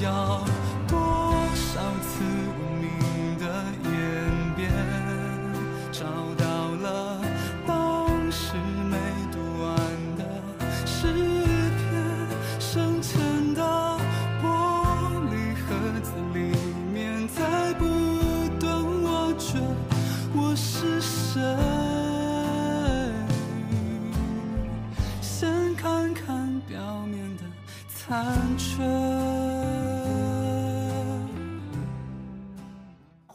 要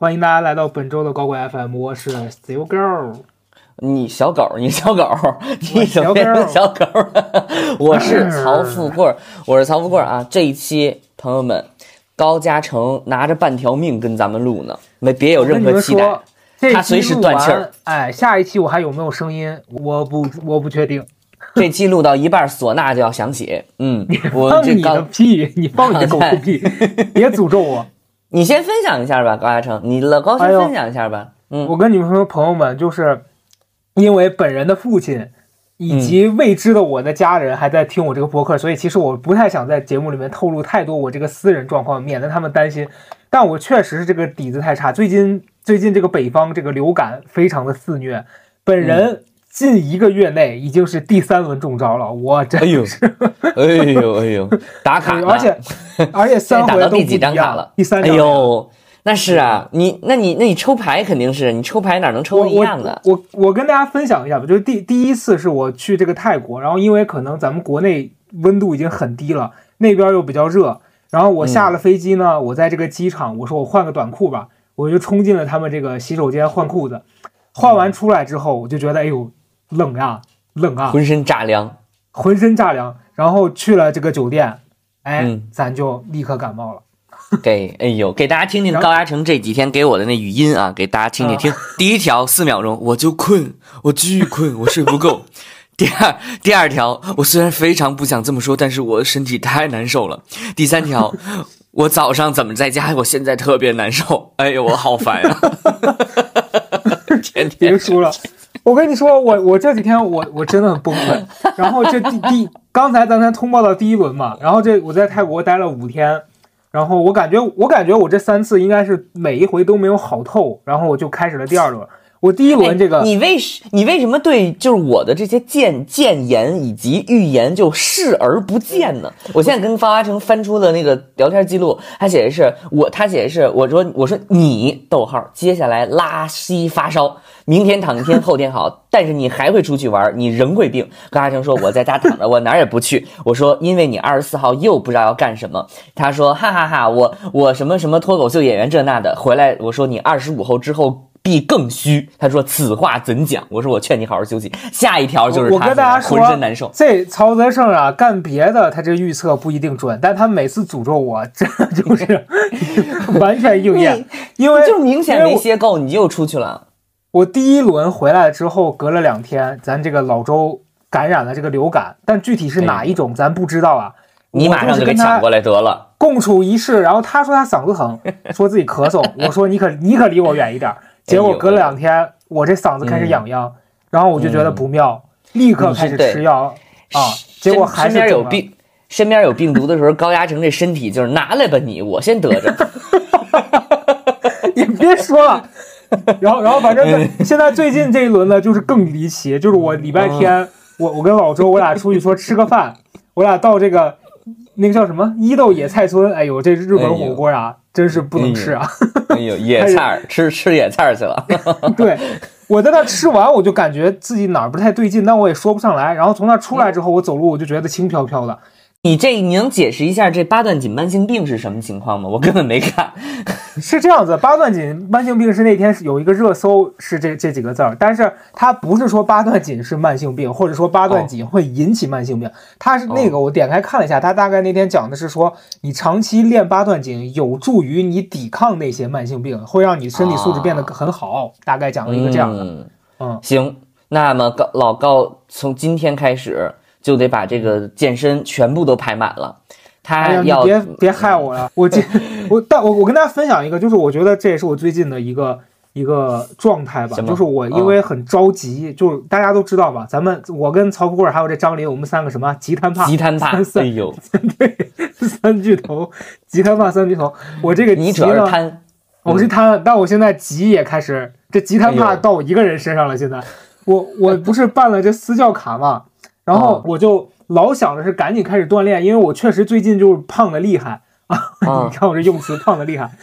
欢迎大家来到本周的高贵 FM，我是 Steve Girl。你小狗，你小狗，你怎么小变成狗小狗了？我是曹富贵儿，我是曹富贵儿啊。这一期朋友们，高嘉诚拿着半条命跟咱们录呢，没别有任何期待他随时断气。哎，下一期我还有没有声音？我不，我不确定。这期录到一半，唢呐就要响起。嗯，我放你的，屁！你放你的狗屁屁！别诅咒我！你先分享一下吧，高嘉诚，你老高先分享一下吧。嗯，我跟你们说，朋友们，就是因为本人的父亲以及未知的我的家人还在听我这个播客，所以其实我不太想在节目里面透露太多我这个私人状况，免得他们担心。但我确实是这个底子太差，最近最近这个北方这个流感非常的肆虐，本人近一个月内已经是第三轮中招了，我真哎呦，哎呦 哎呦，打卡，而且 而且三回都不打到第几一样张卡了？哎第三张。呦，那是啊，你那你那你抽牌肯定是你抽牌哪能抽一样的？我我我跟大家分享一下吧，就是第第一次是我去这个泰国，然后因为可能咱们国内温度已经很低了，那边又比较热，然后我下了飞机呢，我在这个机场，我说我换个短裤吧，我就冲进了他们这个洗手间换裤子，换完出来之后，我就觉得哎呦冷呀冷啊，浑身炸凉。浑身炸凉，然后去了这个酒店，哎，嗯咱就立刻感冒了。给，哎呦，给大家听听高嘉诚这几天给我的那语音啊，给大家听听啊听。第一条四秒钟，我就困，我巨困，我睡不够。第二第二条，我虽然非常不想这么说，但是我的身体太难受了。第三条，我早上怎么在家？我现在特别难受。哎呦，我好烦呀、天天别说了，我跟你说，我我这几天我我真的很崩溃。然后这第第刚才咱才通报到第一轮嘛，然后这我在泰国待了五天，然后我感觉我感觉我这三次应该是每一回都没有好透，然后我就开始了第二轮。我第一轮这个哎、你为什你为什么对就是我的这些谏谏言以及预言就视而不见呢？我现在跟方阿成翻出的那个聊天记录，他写的是我，他写的是我说我说你逗号，接下来拉稀发烧，明天躺一天，后天好，但是你还会出去玩，你仍会病。高阿成说我在家躺着，我哪儿也不去。我说因为你二十四号又不知道要干什么。他说哈哈哈我我什么什么脱口秀演员这那的，回来我说你二十五后之后。必更虚。他说：“此话怎讲？”我说：“我劝你好好休息。”下一条就是我他跟大家说，浑身难受。这曹泽胜啊，干别的他这预测不一定准，但他每次诅咒我，这就是 完全应验。因为就明显没歇够，你又出去了。我第一轮回来之后，隔了两天，咱这个老周感染了这个流感，但具体是哪一种咱不知道啊。你马上就给抢过来，来得了。共处一室。然后他说他嗓子疼，说自己咳嗽。我说你可你可离我远一点。结果隔了两天，我这嗓子开始痒痒，然后我就觉得不妙，立刻开始吃药啊。结果还是身边有病，身边有病毒的时候，高压成这身体就是拿来吧你，我先得着。你别说了。然后，然后反正现在最近这一轮呢，就是更离奇，就是我礼拜天，我我跟老周我俩出去说吃个饭，我俩到这个那个叫什么伊豆野菜村，哎呦，这日本火锅啊，真是不能吃啊！哎呦，野菜儿 吃吃野菜儿去了。对，我在那吃完，我就感觉自己哪儿不太对劲，但我也说不上来。然后从那出来之后，我走路我就觉得轻飘飘的。你这你能解释一下这八段锦慢性病是什么情况吗？我根本没看。是这样子，八段锦慢性病是那天是有一个热搜是这这几个字儿，但是它不是说八段锦是慢性病，或者说八段锦会引起慢性病，它是那个我点开看了一下，它大概那天讲的是说你长期练八段锦有助于你抵抗那些慢性病，会让你身体素质变得很好，大概讲了一个这样的。嗯嗯行，那么高老高从今天开始就得把这个健身全部都排满了。他要、别别害我了，我今 我但我我跟大家分享一个，就是我觉得这也是我最近的一个一个状态吧，就是我因为很着急，就是大家都知道吧，咱们我跟曹富贵还有这张林，我们三个什么吉他怕，吉他怕，三三哎呦，对 三巨头，吉他怕三巨头，我这个急你主要是，贪，我是贪，但我现在急也开始，这吉他怕到我一个人身上了。现在，我我不是办了这私教卡嘛，然后啊我就老想着是赶紧开始锻炼，因为我确实最近就是胖的厉害 啊！啊你看我这用词，胖的厉害。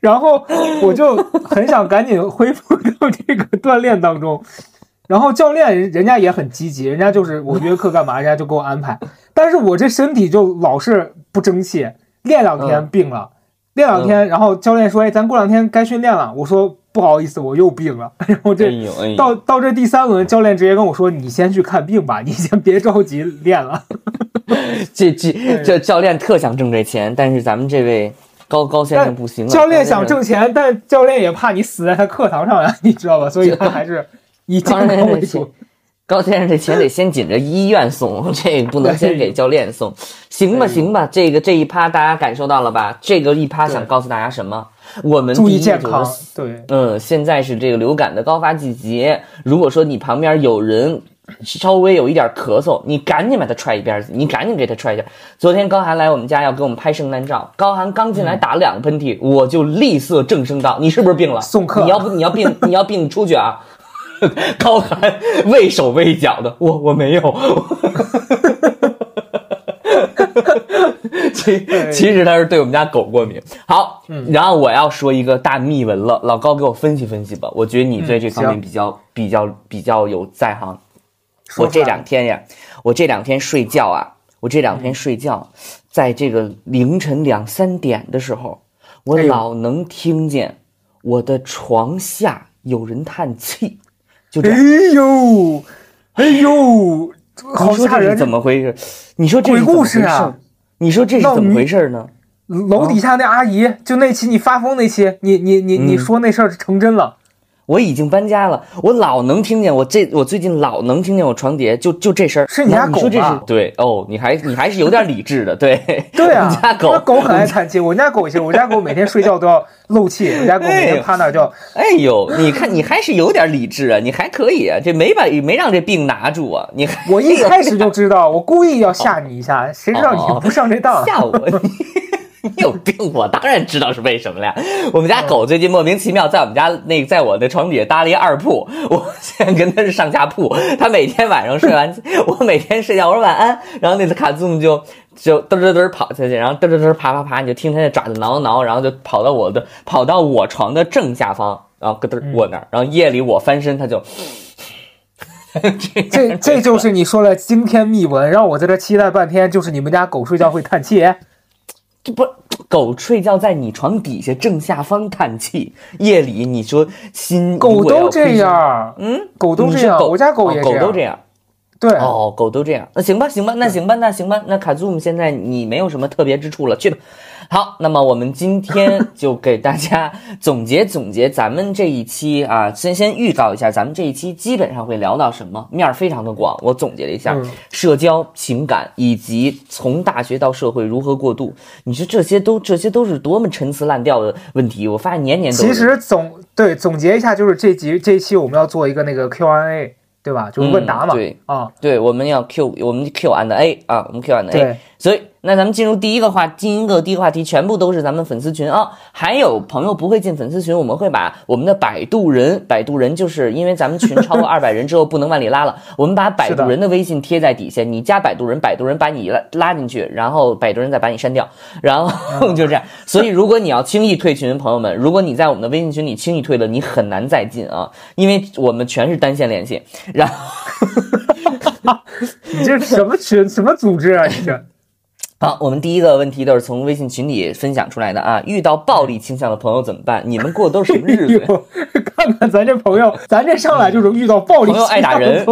然后我就很想赶紧恢复到这个锻炼当中。然后教练人人家也很积极，人家就是我约课干嘛，人家就给我安排。但是我这身体就老是不争气，练两天嗯病了，练两天，然后教练说：“哎，咱过两天该训练了。”我说：“不好意思，我又病了。”然后哎这到到这第三轮，教练直接跟我说：“你先去看病吧，你先别着急练了。这这这教练特想挣这钱，但是咱们这位高高先生不行”了。教练想挣钱，但教练也怕你死在他课堂上呀，你知道吧？所以他还是以健康为主。，高先生这钱得先紧着医院送，这不能先给教练送，行吧行吧，这个这一趴大家感受到了吧？这个一趴想告诉大家什么？我们注意健康，对，嗯，现在是这个流感的高发季节。如果说你旁边有人稍微有一点咳嗽，你赶紧把他踹一边去，你赶紧给他踹一下。昨天高寒来我们家要给我们拍圣诞照，高寒刚进来嗯打了两个喷嚏，我就厉色正声道：“你是不是病了？送客你要不你要病你要病你出去啊！” 高寒畏手畏脚的，我我没有。其其实他是对我们家狗过敏。好，嗯然后我要说一个大秘闻了，老高给我分析分析吧。我觉得你对这方面比较、比较比较有在行。我这两天呀，我这两天睡觉啊，我这两天睡觉，在这个凌晨两三点的时候，我老能听见我的床下有人叹气，就这哎样。呦，哎呦，好吓人！怎么回事？你说这是鬼故怎么回事事啊？你说这是怎么回事呢？楼底下那阿姨，就那期你发疯那期，你你你你嗯说那事儿成真了，我已经搬家了，我老能听见我这我最近老能听见我床底下就就这声儿。是你家狗吧对哦，你还你还是有点理智的，对 对啊 我们，家狗那狗很爱叹气，我家狗也是，我家狗每天睡觉都要漏气，我家狗每天趴那儿叫，哎呦，你看你还是有点理智啊，你还可以啊，这没把没让这病拿住啊，你我一开始就知道，我故意要吓你一下，谁知道你不上这当？吓我。你 你有病！我当然知道是为什么了呀。我们家狗最近莫名其妙在我们家那个在我的床底下搭了一二铺，我现在跟它是上下铺。它每天晚上睡完，我每天睡觉我说晚安，然后那次卡祖姆就就嘚嘚嘚跑下去，然后嘚嘚嘚爬爬爬，你就听它那爪子挠挠，然后就跑到我的跑到我床的正下方，然后咯噔卧那儿，然后夜里我翻身它就。这这就是你说了惊天秘闻，让我在这期待半天，就是你们家狗睡觉会叹气。这不狗睡觉在你床底下正下方叹气，夜里你说心狗都这样，嗯，狗都这样，你家狗也哦狗都这这样。对，哦，狗都这样，那行吧，行吧，那行吧，那行吧，那卡祖姆现在你没有什么特别之处了，去吧。好，那么我们今天就给大家总结总结咱们这一期啊，先先预告一下，咱们这一期基本上会聊到什么，面儿非常的广。我总结了一下，嗯社交、情感以及从大学到社会如何过渡。你说这些都这些都是多么陈词滥调的问题，我发现年年都有其实总对总结一下，就是这集这一期我们要做一个那个 Q&A，对吧？就是问答嘛。嗯对啊，对，我们要 Q，我们 Q and A 啊，我们 Q and A。对，所以，那咱们进入第一个话，第一个第一个话题，全部都是咱们粉丝群啊、还有朋友不会进粉丝群，我们会把我们的摆渡人，摆渡人就是因为咱们群超过 二百人之后不能往里拉了，我们把摆渡人的微信贴在底下，你加摆渡人，摆渡人把你拉拉进去，然后摆渡人再把你删掉，然后就这样。所以，如果你要轻易退群，朋友们，如果你在我们的微信群里轻易退了，你很难再进啊，因为我们全是单线联系，然后。你这什么群什么组织啊？你这好，我们第一个问题都是从微信群里分享出来的啊。遇到暴力倾向的朋友怎么办？你们过的都是什么日子 看看咱这朋友，咱这上来就是遇到暴力 朋友爱打人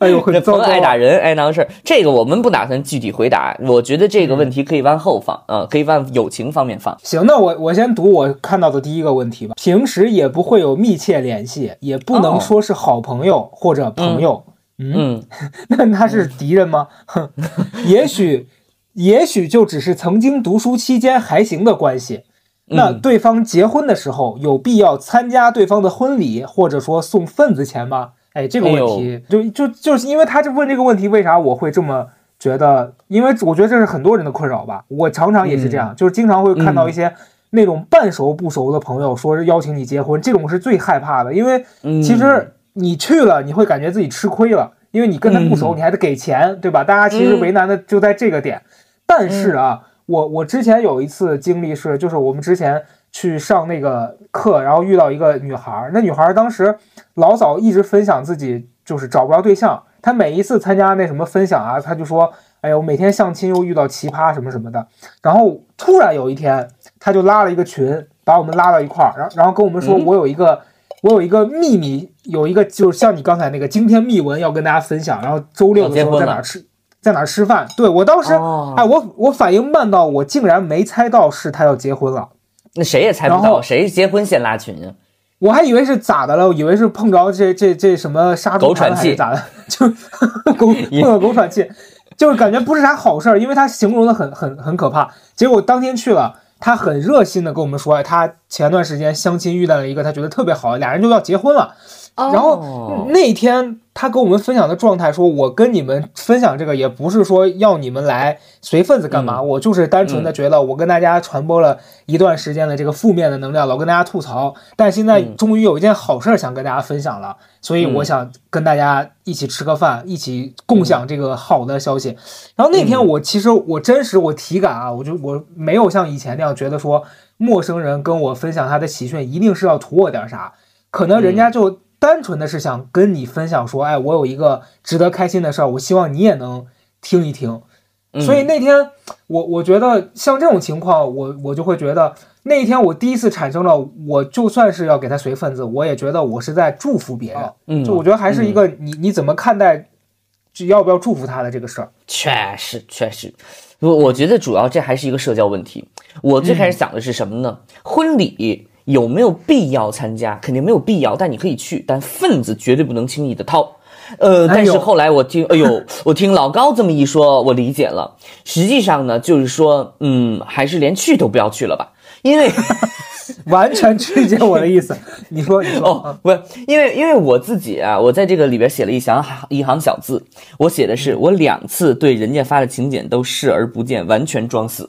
哎呦，很这。朋友爱打人爱闹事儿，这个我们不打算具体回答。我觉得这个问题可以往后放，啊，可以往友情方面放。行，那我我先读我看到的第一个问题吧。平时也不会有密切联系，也不能哦说是好朋友或者朋友。嗯，那他是敌人吗？哼，也许，也许就只是曾经读书期间还行的关系。那嗯对方结婚的时候有必要参加对方的婚礼，或者说送份子钱吗？哎，这个问题、就就就是因为他就问这个问题，为啥我会这么觉得？因为我觉得这是很多人的困扰吧。我常常也是这样，就是经常会看到一些那种半熟不熟的朋友说是邀请你结婚，这种是最害怕的，因为嗯其实你去了，你会感觉自己吃亏了，因为你跟他不熟，嗯你还得给钱，对吧？大家其实嗯为难的就在这个点。但是啊，我我之前有一次经历是，就是我们之前去上那个课，然后遇到一个女孩儿，那女孩儿当时老早一直分享自己就是找不着对象，她每一次参加那什么分享啊，她就说，哎呦，每天相亲又遇到奇葩什么什么的。然后突然有一天，她就拉了一个群，把我们拉到一块儿，然后然后跟我们说，嗯我有一个。我有一个秘密，有一个就是像你刚才那个惊天秘闻要跟大家分享，然后周六的时候在哪儿吃，在哪儿吃饭？对我当时，哦哎，我我反应慢到我竟然没猜到是他要结婚了，那谁也猜不到，谁结婚先拉群呀？我还以为是咋的了，我以为是碰着这这这什么杀狗喘气咋的，就 狗碰到狗喘气，就是感觉不是啥好事儿，因为他形容的很很很可怕。结果当天去了，他很热心的跟我们说，哎，他前段时间相亲遇到了一个他觉得特别好，俩人就要结婚了。然后哦。那天他跟我们分享的状态说，我跟你们分享这个也不是说要你们来随份子干嘛，我就是单纯的觉得我跟大家传播了一段时间的这个负面的能量，老跟大家吐槽，但现在嗯。终于有一件好事儿想跟大家分享了，所以我嗯。想跟大家一起吃个饭，一起共享这个好的消息。然后那天嗯。我其实我真实我体感啊，我就我没有像以前那样觉得说陌生人跟我分享他的喜讯一定是要图我点啥，可能人嗯。家就单纯的是想跟你分享说，哎，我有一个值得开心的事儿，我希望你也能听一听。嗯所以那天我我觉得像这种情况，我我就会觉得那一天我第一次产生了，我就算是要给他随份子，我也觉得我是在祝福别人。嗯就我觉得还是一个你你怎么看待，就要不要祝福他的这个事儿。确实确实，我我觉得主要这还是一个社交问题。我最开始想的是什么呢？婚礼有没有必要参加？肯定没有必要，但你可以去，但份子绝对不能轻易的掏。呃，但是后来我听，哎呦，我听老高这么一说，我理解了。实际上呢，就是说，嗯，还是连去都不要去了吧，因为。完全理解我的意思。你说，你说，哦，不是，因为因为我自己啊，我在这个里边写了一行一行小字，我写的是我两次对人家发的请柬都视而不见，完全装死。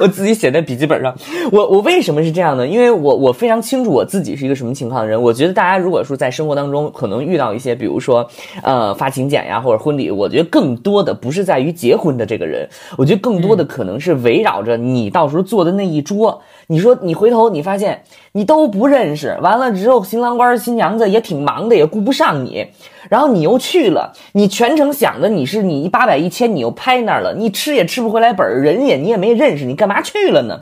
我自己写在笔记本上。我我为什么是这样呢？因为我我非常清楚我自己是一个什么情况的人。我觉得大家如果说在生活当中可能遇到一些，比如说呃发请柬呀或者婚礼，我觉得更多的不是在于结婚的这个人，我觉得更多的可能是围绕着你到时候坐的那一桌。你说你回头你发现你都不认识，完了之后新郎官新娘子也挺忙的，也顾不上你，然后你又去了，你全程想着你是你一八百一千，你又拍那儿了，你吃也吃不回来本儿，人也你也没认识，你干嘛去了呢？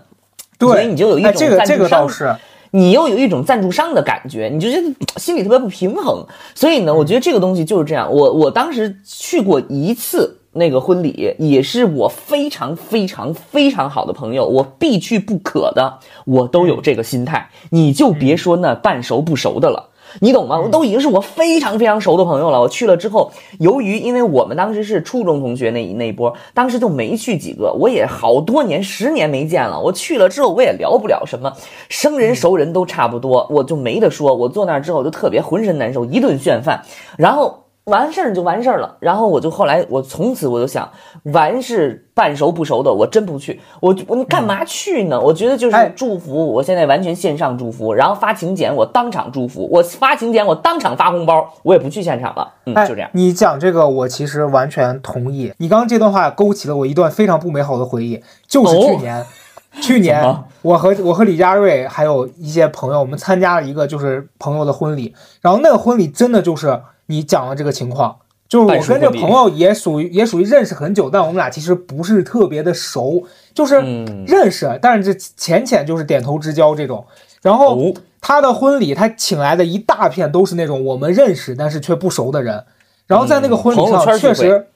所以，你就有一哎，种这个这个赞助商你又有一种赞助商的感觉，你就觉得心里特别不平衡。所以呢，我觉得这个东西就是这样。我我当时去过一次那个婚礼，也是我非常非常非常好的朋友，我必去不可的，我都有这个心态。你就别说那半熟不熟的了。你懂吗？我都已经是我非常非常熟的朋友了。我去了之后，由于因为我们当时是初中同学那一那一波，当时就没去几个。我也好多年，十年没见了。我去了之后，我也聊不了什么，生人熟人都差不多，我就没得说。我坐那儿之后就特别浑身难受，一顿炫饭，然后。完事儿就完事儿了，然后我就后来我从此我就想，完事半熟不熟的我真不去，我我你干嘛去呢？我觉得就是哎祝福，我现在完全线上祝福，然后发请柬我当场祝福，我发请柬我当场发红包，我也不去现场了，嗯，哎，就这样。你讲这个，我其实完全同意。你刚刚这段话勾起了我一段非常不美好的回忆，就是去年，去年我和我和李佳瑞还有一些朋友，我们参加了一个就是朋友的婚礼，然后那个婚礼真的就是你讲的这个情况。就是我跟这个朋友也属于也属于认识很久，但我们俩其实不是特别的熟，就是嗯认识，但是这浅浅就是点头之交这种。然后哦他的婚礼，他请来的一大片都是那种我们认识但是却不熟的人。然后在那个婚礼上，确实，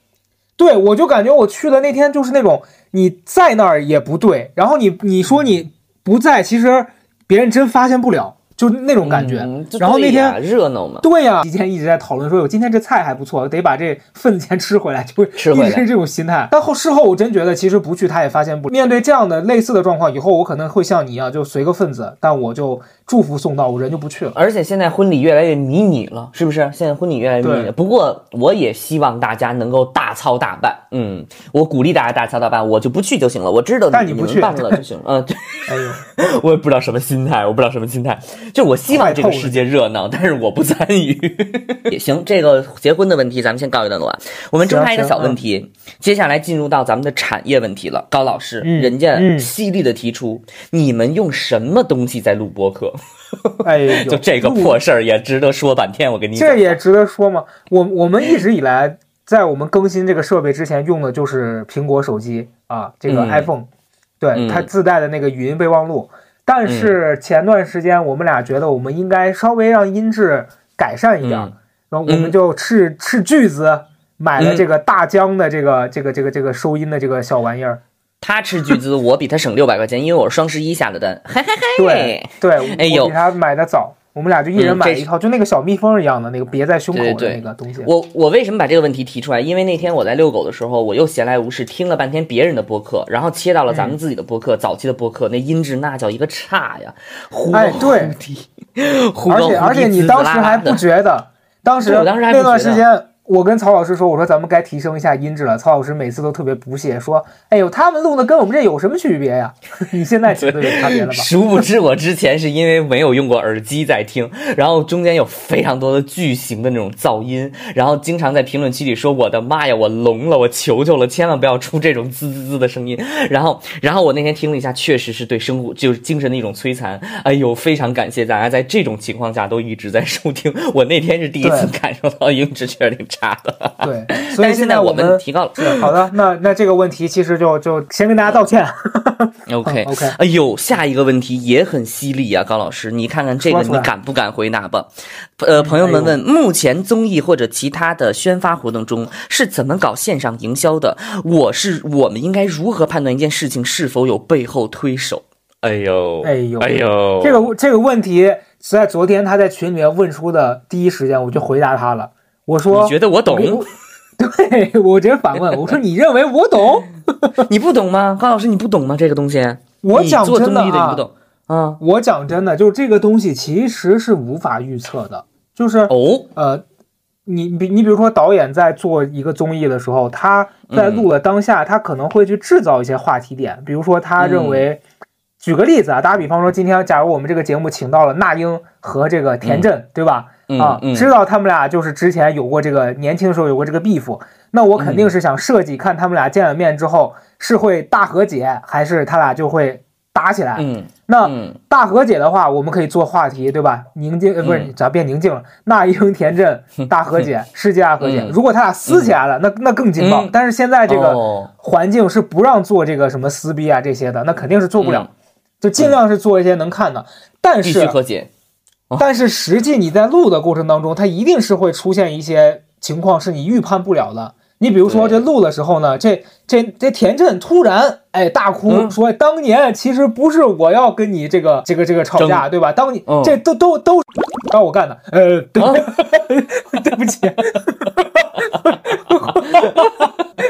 对我就感觉我去的那天就是那种你在那儿也不对，然后你你说你不在，其实别人真发现不了。就那种感觉。嗯然后那天热闹嘛，对呀、期间一直在讨论说，我，今天这菜还不错，得把这份子钱吃回来，就会吃回来一直是这种心态。但后事后我真觉得，其实不去他也发现不。面对这样的类似的状况，以后我可能会像你一样，就随个份子，但我就祝福送到，我人就不去了。而且现在婚礼越来越迷你了，是不是？现在婚礼越来越迷你。不过我也希望大家能够大操大办，嗯，我鼓励大家大操大办，我就不去就行了。我知道你但你不去们办了就行了，嗯，对。哎呦，我也不知道什么心态，我不知道什么心态，就是我希望这个世界热闹，但是我不参与 也行。这个结婚的问题咱们先告一段落啊，我们睁开一个小问题，接下来进入到咱们的产业问题了。高老师，嗯人家嗯犀利的提出，你们用什么东西在录播客？哎呦，就这个破事儿也值得说半天。我跟你讲，这也值得说吗？我我们一直以来，在我们更新这个设备之前用的就是苹果手机啊，这个嗯 iPhone，、对、嗯它自带的那个语音备忘录。但是前段时间我们俩觉得我们应该稍微让音质改善一点，嗯然后我们就斥斥巨资买了这个大疆的这个、这个这个这个收音的这个小玩意儿。他斥巨资，我比他省六百块钱，因为我是双十一下的单。嘿嘿嘿，对对，哎呦。我比他买的早，我们俩就一人买了一套，就那个小蜜蜂一样的那个别在胸口的那个东西。我我为什么把这个问题提出来？因为那天我在遛狗的时候，我又闲来无事听了半天别人的播客，然后切到了咱们自己的播客，早期的播客，那音质那叫一个差呀，忽高哎对。忽低，忽高忽低，而且而且你当时还不觉得，当时我当时还不那段觉得时间，我跟曹老师说，我说咱们该提升一下音质了。曹老师每次都特别不屑，说：“哎呦，他们录的跟我们这有什么区别呀？你现在觉得有差别了吧 殊不知，我之前是因为没有用过耳机在听，然后中间有非常多的巨型的那种噪音，然后经常在评论区里说：“我的妈呀，我聋了，我求求了，千万不要出这种滋滋滋的声音。”然后，然后我那天听了一下，确实是对生活就是精神的一种摧残。哎呦，非常感谢大家在这种情况下都一直在收听。我那天是第一次感受到音质确实挺差的。”对，所以但是现在我们提高了。是好的，那那这个问题其实就就先跟大家道歉。OK 嗯 OK 哎呦，下一个问题也很犀利啊，高老师，你看看这个，你敢不敢回答吧？呃，朋友们问，目前综艺或者其他的宣发活动中是怎么搞线上营销的？我是我们应该如何判断一件事情是否有背后推手？哎呦，哎呦哎呦，这个这个问题是在昨天他在群里面问出的第一时间，我就回答他了。我说：“你觉得我懂？我对我直接反问，我说：“你认为我懂？” 你不懂吗？高老师，你不懂吗？这个东西，我讲真的啊综艺的你不，懂啊？我讲真的，就是这个东西其实是无法预测的。就是哦，呃，你比你比如说导演在做一个综艺的时候，他在录了当下，他可能会去制造一些话题点，比如说他认为，举个例子啊，打个比方说，今天假如我们这个节目请到了那英和这个田震，对吧？嗯啊，嗯知道他们俩就是之前有过这个年轻的时候有过这个 beef，那我肯定是想设计看他们俩见了面之后是会大和解，还是他俩就会打起来？嗯那嗯大和解的话，我们可以做话题，对吧？宁静呃不是嗯咋变宁静了？那英田震大和解，世界大和解嗯。如果他俩撕起来了，那那更劲爆嗯。但是现在这个哦环境是不让做这个什么撕逼啊这些的，那肯定是做不了嗯。就尽量是做一些能看的，但必须是和解。但是实际你在录的过程当中，它一定是会出现一些情况是你预判不了的。你比如说这录的时候呢，这这这田震突然哎大哭、嗯。说，当年其实不是我要跟你这个这个这个吵架，对吧？当你、嗯这都都都让我干的，呃，对、啊？对不起，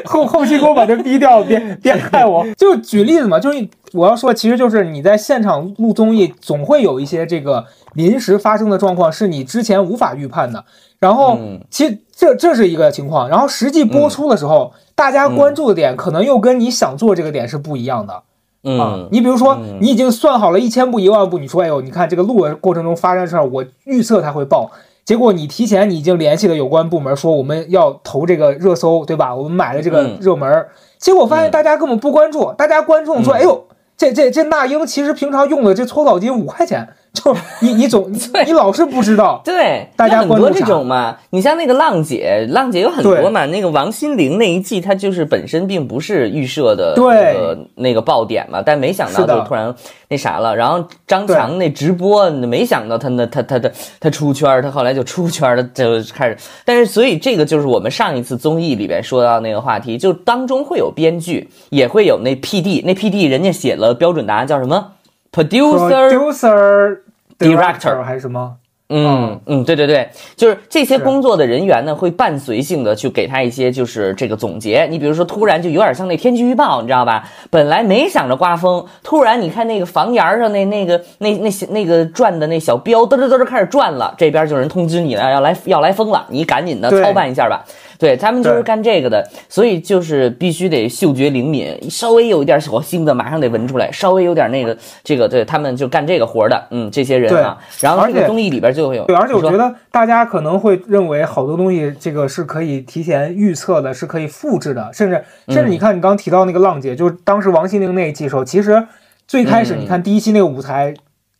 后后期给我把这逼掉，别别害我。就举例子嘛，就是我要说，其实就是你在现场录综艺，总会有一些这个临时发生的状况，是你之前无法预判的。然后嗯，其实这这是一个情况，然后实际播出的时候，大家关注的点可能又跟你想做这个点是不一样的。啊嗯，你比如说嗯，你已经算好了一千步一万步，你说，哎呦，你看这个录的过程中发生的事儿，我预测它会爆。结果你提前你已经联系了有关部门，说我们要投这个热搜，对吧？我们买了这个嗯。热门儿，结果发现嗯。大家根本不关注，大家观众说，嗯。哎呦，这这这那英其实平常用的这搓澡巾五块钱，就你你总你你老是不知道，对，大家有很多这种嘛。你像那个浪姐，浪姐有很多嘛。那个王心凌那一季，她就是本身并不是预设的对那个那个爆点嘛，但没想到就突然那啥了。然后张强那直播，没想到他那他他他他出圈儿，他后来就出圈儿了，就开始。但是所以这个就是我们上一次综艺里边说到那个话题，就当中会有编剧，也会有那 P D，那 P D 人家写了标准答案叫什么？producer producer Director 还是什么？嗯嗯，对对对，就是这些工作的人员呢，会伴随性的去给他一些就是这个总结。你比如说，突然就有点像那天气预报，你知道吧？本来没想着刮风，突然你看那个房檐上那那个那那些那个转的那小标嘚嘚嘚嘚开始转了，这边就有人通知你了，要来要来风了，你赶紧的操办一下吧。对他们就是干这个的，所以就是必须得嗅觉灵敏，稍微有一点小腥的马上得闻出来，稍微有点那个这个对他们就干这个活的，嗯，这些人啊。然后这个综艺里边就会有，对，而且我觉得大家可能会认为好多东西这个是可以提前预测的，是可以复制的，甚至甚至你看你刚刚提到那个浪姐，就是当时王心凌那一季时候，其实最开始嗯你看第一期那个舞台。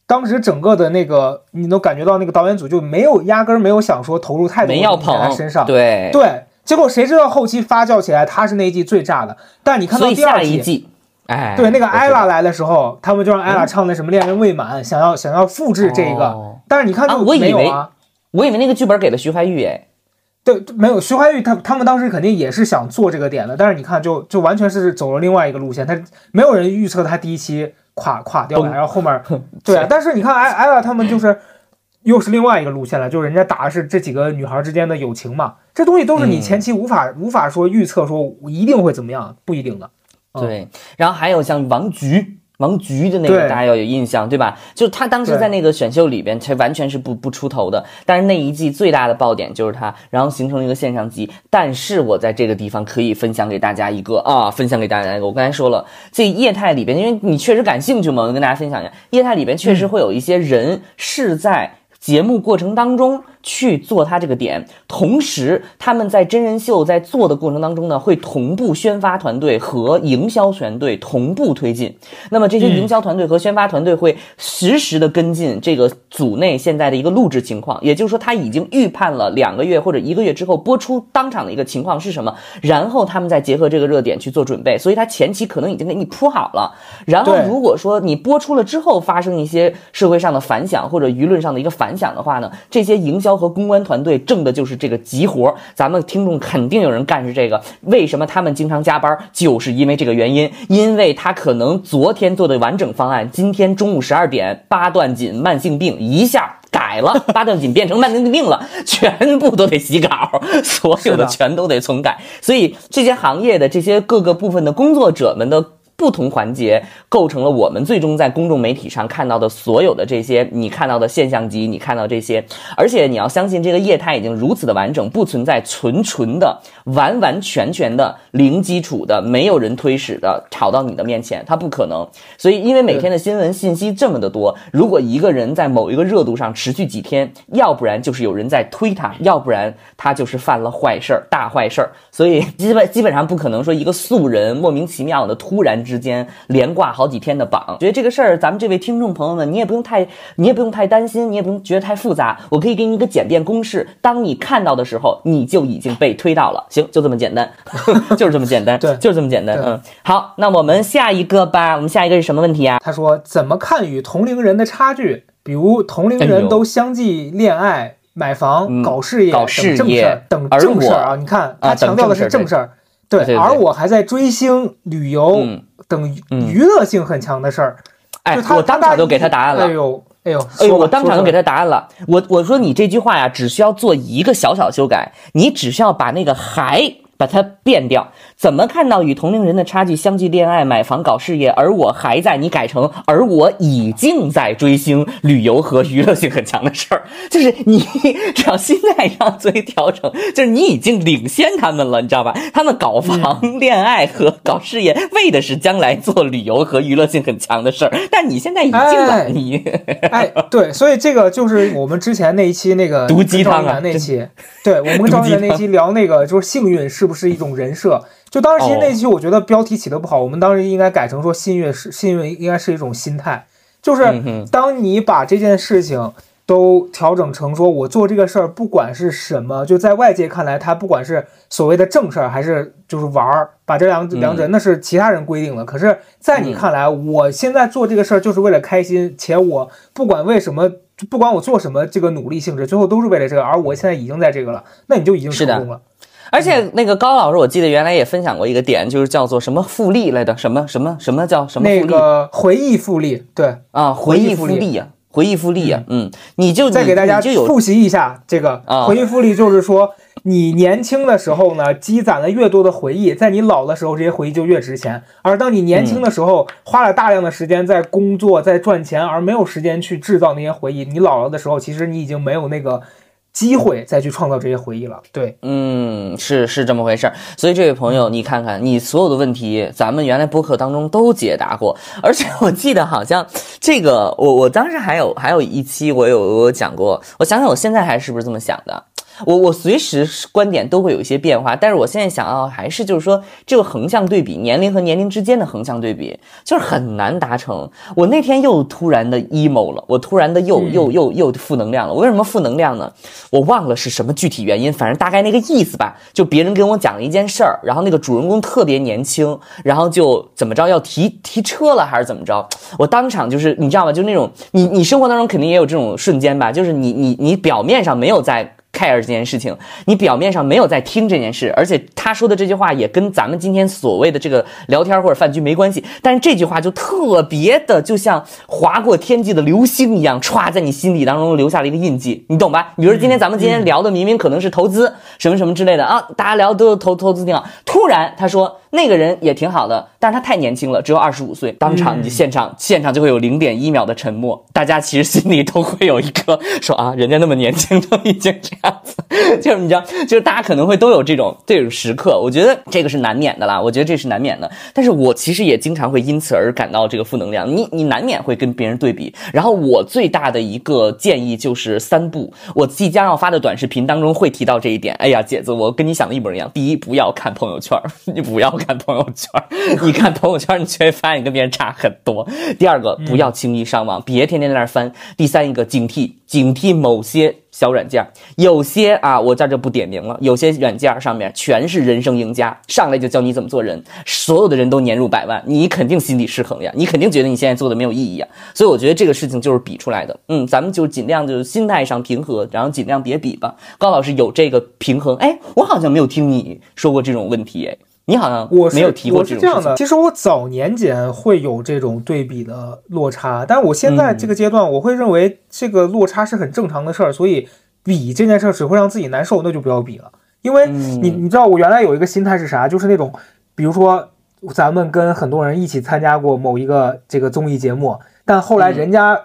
当时整个的那个，你能感觉到那个导演组就没有压根儿没有想说投入太多在他身上，对对，结果谁知道后期发酵起来，他是那一季最炸的。但你看到第二季，哎，对那个艾拉来的时候，他们就让艾拉唱那什么《恋人未满》，想要想要复制这个，哦但是你看我以为没有啊。我以为那个剧本给了徐怀钰哎，对，没有徐怀钰他他们当时肯定也是想做这个点的，但是你看就就完全是走了另外一个路线，他没有人预测他第一期垮垮掉了，然后后面 对啊，但是你看艾艾拉他们就是又是另外一个路线了，就是人家打的是这几个女孩之间的友情嘛，这东西都是你嗯前期无法、无法说预测说一定会怎么样，不一定的。嗯对，然后还有像王菊。王菊的那个大家要有印象，对吧？就他当时在那个选秀里边，他完全是不不出头的。但是那一季最大的爆点就是他，然后形成了一个现象级。但是我在这个地方可以分享给大家一个啊，分享给大家一个。我刚才说了，这业态里边，因为你确实感兴趣嘛，我跟大家分享一下，业态里边确实会有一些人是在。节目过程当中去做他这个点，同时他们在真人秀在做的过程当中呢，会同步宣发团队和营销团队同步推进。那么这些嗯营销团队和宣发团队会实时的跟进这个组内现在的一个录制情况，也就是说他已经预判了两个月或者一个月之后播出当场的一个情况是什么，然后他们再结合这个热点去做准备，所以他前期可能已经给你铺好了。然后如果说你播出了之后发生一些社会上的反响或者舆论上的一个反响的话呢，这些营销和公关团队挣的就是这个急活儿。咱们听众肯定有人干是这个，为什么他们经常加班？就是因为这个原因，因为他可能昨天做的完整方案，今天中午十二点八段锦慢性病一下。改了，八段锦变成慢性病了，全部都得洗稿，所有的全都得重改。所以这些行业的这些各个部分的工作者们的不同环节，构成了我们最终在公众媒体上看到的所有的这些你看到的现象级，你看到这些，而且你要相信这个业态已经如此的完整，不存在纯纯的、完完全全的零基础的、没有人推使的炒到你的面前，它不可能。所以，因为每天的新闻信息这么的多，如果一个人在某一个热度上持续几天，要不然就是有人在推他，要不然他就是犯了坏事儿、大坏事儿。所以基本基本上不可能说一个素人莫名其妙的突然之间连挂好几天的榜。觉得这个事儿，咱们这位听众朋友们，你也不用太，你也不用太担心，你也不用觉得太复杂。我可以给你一个简便公式，当你看到的时候，你就已经被推到了。行，就这么简单，就是这么简单，对就是这么简单。嗯，好，那我们下一个吧。我们下一个是什么问题啊？他说怎么看与同龄人的差距？比如同龄人都相继恋爱、买房、嗯搞事业、搞事业儿等正事儿啊！你看啊他强调的是正正事儿，对对对而我还在追星、旅游嗯等嗯娱乐性很强的事儿。哎我当场就给他答案了哎。呦，哎呦，哎呦，我当场就给。他答案了。我我说你这句话呀，只需要做一个小小修改，你只需要把那个还把它变掉。怎么看到与同龄人的差距？相继恋爱、买房、搞事业，而我还在，你改成而我已经在追星、旅游和娱乐性很强的事儿。就是你只要心态上做一调整，就是你已经领先他们了，你知道吧？他们搞房、恋爱和搞事业，为的是将来做旅游和娱乐性很强的事儿。但你现在已经了，哎你。哎，对，所以这个就是我们之前那一期那个毒鸡汤啊那期，对我们跟赵一楠那期聊那个就是幸运是不是一种人设？就当时其实那期我觉得标题起的不好，我们当时应该改成说幸运是幸运应该是一种心态，就是当你把这件事情。都调整成说，我做这个事儿，不管是什么，就在外界看来，它不管是所谓的正事儿，还是就是玩儿，把这两两者那是其他人规定的。可是，在你嗯看来，我现在做这个事儿就是为了开心，且我不管为什么，不管我做什么，这个努力性质，最后都是为了这个。而我现在已经在这个了，那你就已经成功了。而且那个高老师，我记得原来也分享过一个点，就是叫做什么复利来的，什么什么什么叫什么复利、那个回忆复利，对，啊？回忆复利复利啊，回忆复利啊，嗯，你就再给大家复习一下这个啊回忆复利，就是说你年轻的时候呢，积攒了越多的回忆，在你老的时候，这些回忆就越值钱。而当你年轻的时候，花了大量的时间在工作、在赚钱，而没有时间去制造那些回忆，你老了的时候，其实你已经没有那个机会再去创造这些回忆了。对，嗯，是是这么回事儿。所以这位朋友，你看看，你所有的问题，咱们原来播客当中都解答过，而且我记得好像这个，我我当时还有还有一期我有我有讲过，我想想我现在还是不是这么想的。我我随时观点都会有一些变化，但是我现在想要还是就是说这个横向对比，年龄和年龄之间的横向对比，就是很难达成。我那天又突然的 emo 了，我突然的又又又又负能量了。我为什么负能量呢？我忘了是什么具体原因，反正大概那个意思吧。就别人跟我讲了一件事儿，然后那个主人公特别年轻，然后就怎么着要提提车了还是怎么着，我当场就是你知道吗？就那种你你生活当中肯定也有这种瞬间吧，就是你你你表面上没有在。Care 这件事情，你表面上没有在听这件事，而且他说的这句话也跟咱们今天所谓的这个聊天或者饭局没关系，但是这句话就特别的，就像划过天际的流星一样，歘在你心底当中留下了一个印记，你懂吧？比如说今天咱们今天聊的明明可能是投资什么什么之类的啊，大家聊都有投投资挺好，突然他说那个人也挺好的，但是他太年轻了，只有二十五岁，当场你现场现场就会有零点一秒的沉默，大家其实心里都会有一个说啊，人家那么年轻都已经这样子，就是你知道，就是大家可能会都有这种这种时刻，我觉得这个是难免的啦，我觉得这是难免的，但是我其实也经常会因此而感到这个负能量，你你难免会跟别人对比，然后我最大的一个建议就是三步，我即将要发的短视频当中会提到这一点。哎呀，姐子，我跟你想的一模一样。第一，不要看朋友圈，你不要看朋友圈，你看朋友圈，你就会发现你跟别人差很多。第二个，不要轻易上网，别天天在那儿翻。第三一个，警惕警惕某些小软件，有些啊，我在这不点名了，有些软件上面全是人生赢家，上来就教你怎么做人，所有的人都年入百万，你肯定心理失衡呀，你肯定觉得你现在做的没有意义呀。所以我觉得这个事情就是比出来的，嗯，咱们就尽量就是心态上平和，然后尽量别比吧。高老师有这个平衡，哎，我好像没有听你说过这种问题，哎，你好像我是没有提过我这种事情是这样的，。其实我早年间会有这种对比的落差，但我现在嗯这个阶段，我会认为这个落差是很正常的事儿，所以比这件事儿只会让自己难受，那就不要比了。因为嗯你你知道，我原来有一个心态是啥，就是那种，比如说咱们跟很多人一起参加过某一个这个综艺节目，但后来嗯人家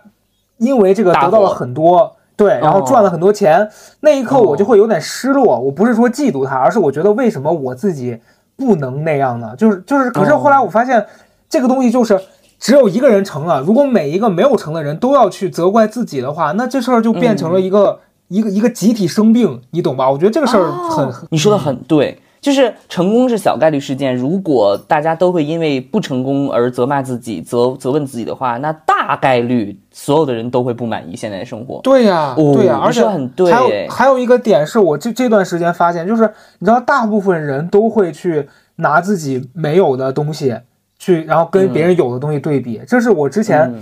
因为这个得到了很多。对，然后哦赚了很多钱，那一刻哦我就会有点失落。我不是说嫉妒他，而是我觉得为什么我自己不能那样呢？就是就是，可是后来我发现这个东西就是只有一个人成了，如果每一个没有成的人都要去责怪自己的话，那这事儿就变成了一个、一个一个集体生病，你懂吧？我觉得这个事儿很，哦你说的很对，就是成功是小概率事件。如果大家都会因为不成功而责骂自己、责责问自己的话，那大概率所有的人都会不满意现在的生活。对呀、哦对呀、而且很对还哎有还有一个点是我这这段时间发现，就是你知道，大部分人都会去拿自己没有的东西去，然后跟别人有的东西对比。这是我之前、嗯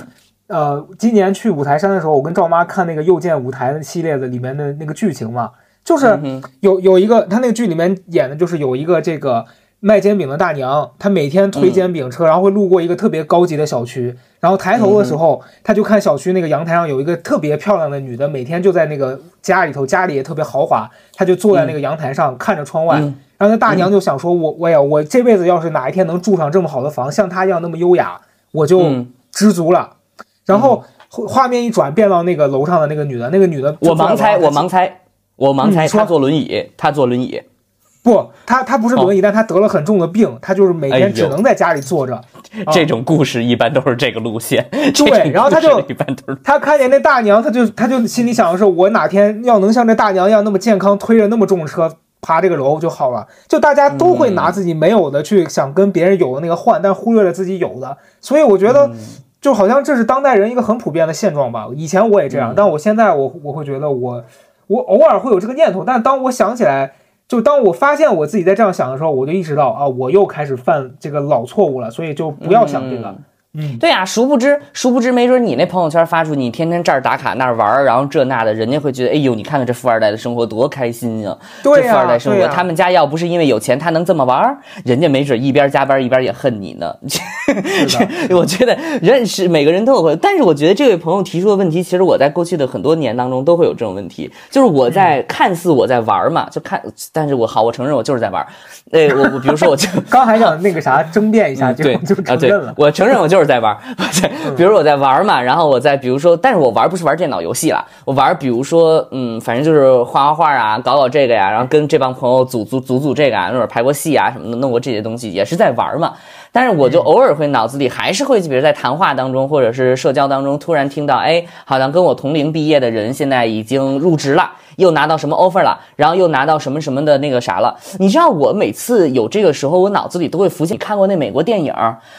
呃今年去五台山的时候，我跟赵妈看那个又见五台系列的里面的那个剧情嘛，就是有有一个他那个剧里面演的就是有一个这个卖煎饼的大娘，她每天推煎饼车，然后会路过一个特别高级的小区，然后抬头的时候，她就看小区那个阳台上有一个特别漂亮的女的，每天就在那个家里头，家里也特别豪华，她就坐在那个阳台上看着窗外，嗯。然后那大娘就想说，我我呀，我这辈子要是哪一天能住上这么好的房，像她一样那么优雅，我就嗯。知足了。然后画画面一转，变到那个楼上的那个女的，那个女的我盲猜，我盲猜，我盲猜，他坐轮椅，他坐轮椅。不，他他不是轮椅，但他得了很重的病，他就是每天只能在家里坐着。啊这种故事一般都是这个路线。对然后他就一般都是他看见那大娘，他就他就心里想的是，我哪天要能像这大娘一样那么健康，推着那么重的车爬这个楼就好了。就大家都会拿自己没有的去想跟别人有的那个换，但忽略了自己有的。所以我觉得，就好像这是当代人一个很普遍的现状吧。以前我也这样，嗯但我现在我我会觉得我我偶尔会有这个念头，但当我想起来。就当我发现我自己在这样想的时候，我就意识到啊，我又开始犯这个老错误了，所以就不要想这个。对呀、殊不知，殊不知，没准你那朋友圈发出，你天天这儿打卡那儿玩儿，然后这那的，人家会觉得，哎呦，你看看这富二代的生活多开心呀、对呀、这富二代生活，他们家要不是因为有钱，他能这么玩儿，人家没准一边加班一边也恨你呢。我觉得认识每个人都有会，但是我觉得这位朋友提出的问题，其实我在过去的很多年当中都会有这种问题，就是我在看似我在玩嘛，就看，但是我好，我承认我就是在玩。呃，我我比如说我就刚还想那个啥争辩一下，就啊，对承认了，。我承认我就是在玩。我在，比如我在玩嘛，然后我在，比如说，但是我玩不是玩电脑游戏了，我玩比如说，嗯，反正就是画画画啊，搞搞这个呀，然后跟这帮朋友组组组组这个啊，那会儿拍过戏啊什么的，弄过这些东西，也是在玩嘛。但是我就偶尔会脑子里还是会，比如在谈话当中或者是社交当中，突然听到，哎，好像跟我同龄毕业的人现在已经入职了，又拿到什么 offer 了，然后又拿到什么什么的那个啥了。你知道，我每次有这个时候，我脑子里都会浮现，你看过那美国电影？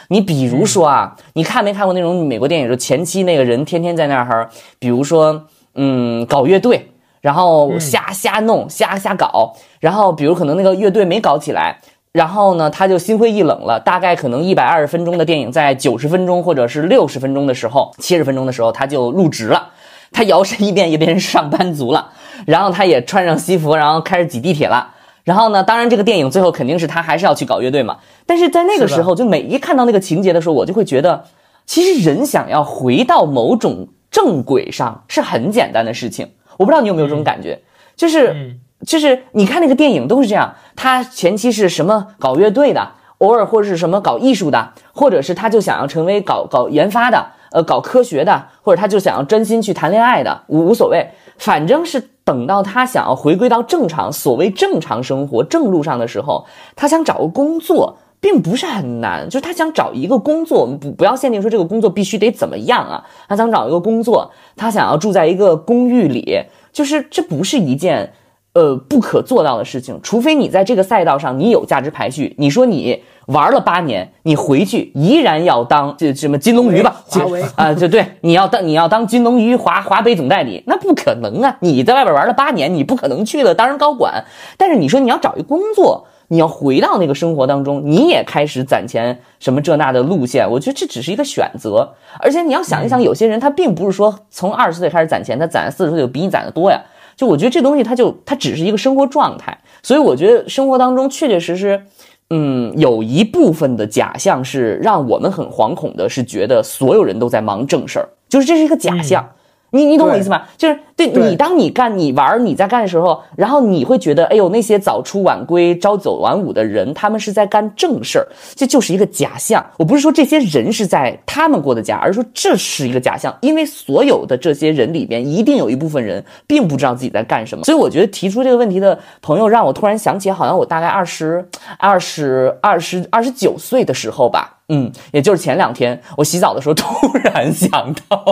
你比如说啊，你看没看过那种美国电影？就前期那个人天天在那儿，比如说，嗯，搞乐队。然后瞎瞎弄，瞎瞎搞，然后比如可能那个乐队没搞起来，然后呢，他就心灰意冷了。大概可能一百二十分钟的电影，在九十分钟或者是六十分钟的时候，七十分钟的时候，他就入职了。他摇身一变也变成上班族了，然后他也穿上西服，然后开始挤地铁了。然后呢，当然这个电影最后肯定是他还是要去搞乐队嘛。但是在那个时候，就每一看到那个情节的时候，我就会觉得，其实人想要回到某种正轨上是很简单的事情。我不知道你有没有这种感觉，就是。嗯就是你看那个电影都是这样，他前期是什么搞乐队的，偶尔或者是什么搞艺术的，或者是他就想要成为搞搞研发的，呃，搞科学的，或者他就想要真心去谈恋爱的，无无所谓，反正是等到他想要回归到正常，所谓正常生活正路上的时候，他想找个工作。并不是很难，就是他想找一个工作，我们不不要限定说这个工作必须得怎么样啊。他想找一个工作，他想要住在一个公寓里，就是这不是一件呃不可做到的事情，除非你在这个赛道上你有价值排序。你说你玩了八年，你回去依然要当这什么金龙鱼吧？华为 啊，就对，你要当你要当金龙鱼华华北总代理，那不可能啊！你在外边玩了八年，你不可能去了当人高管。但是你说你要找一工作。你要回到那个生活当中，你也开始攒钱，什么这那的路线，我觉得这只是一个选择。而且你要想一想，有些人他并不是说从二十岁开始攒钱，他攒四十岁就比你攒的多呀。就我觉得这东西，它就它只是一个生活状态。所以我觉得生活当中确确实实，嗯，有一部分的假象是让我们很惶恐的，是觉得所有人都在忙正事儿，就是这是一个假象。你你懂我意思吗？就是对对你，当你干你玩你在干的时候，然后你会觉得，哎呦，那些早出晚归、朝九晚五的人，他们是在干正事儿，这就是一个假象。我不是说这些人是在他们过的假，而是说这是一个假象，因为所有的这些人里边，一定有一部分人并不知道自己在干什么。所以我觉得提出这个问题的朋友，让我突然想起，好像我大概二十二十二十二十九岁的时候吧。嗯，也就是前两天我洗澡的时候，突然想到，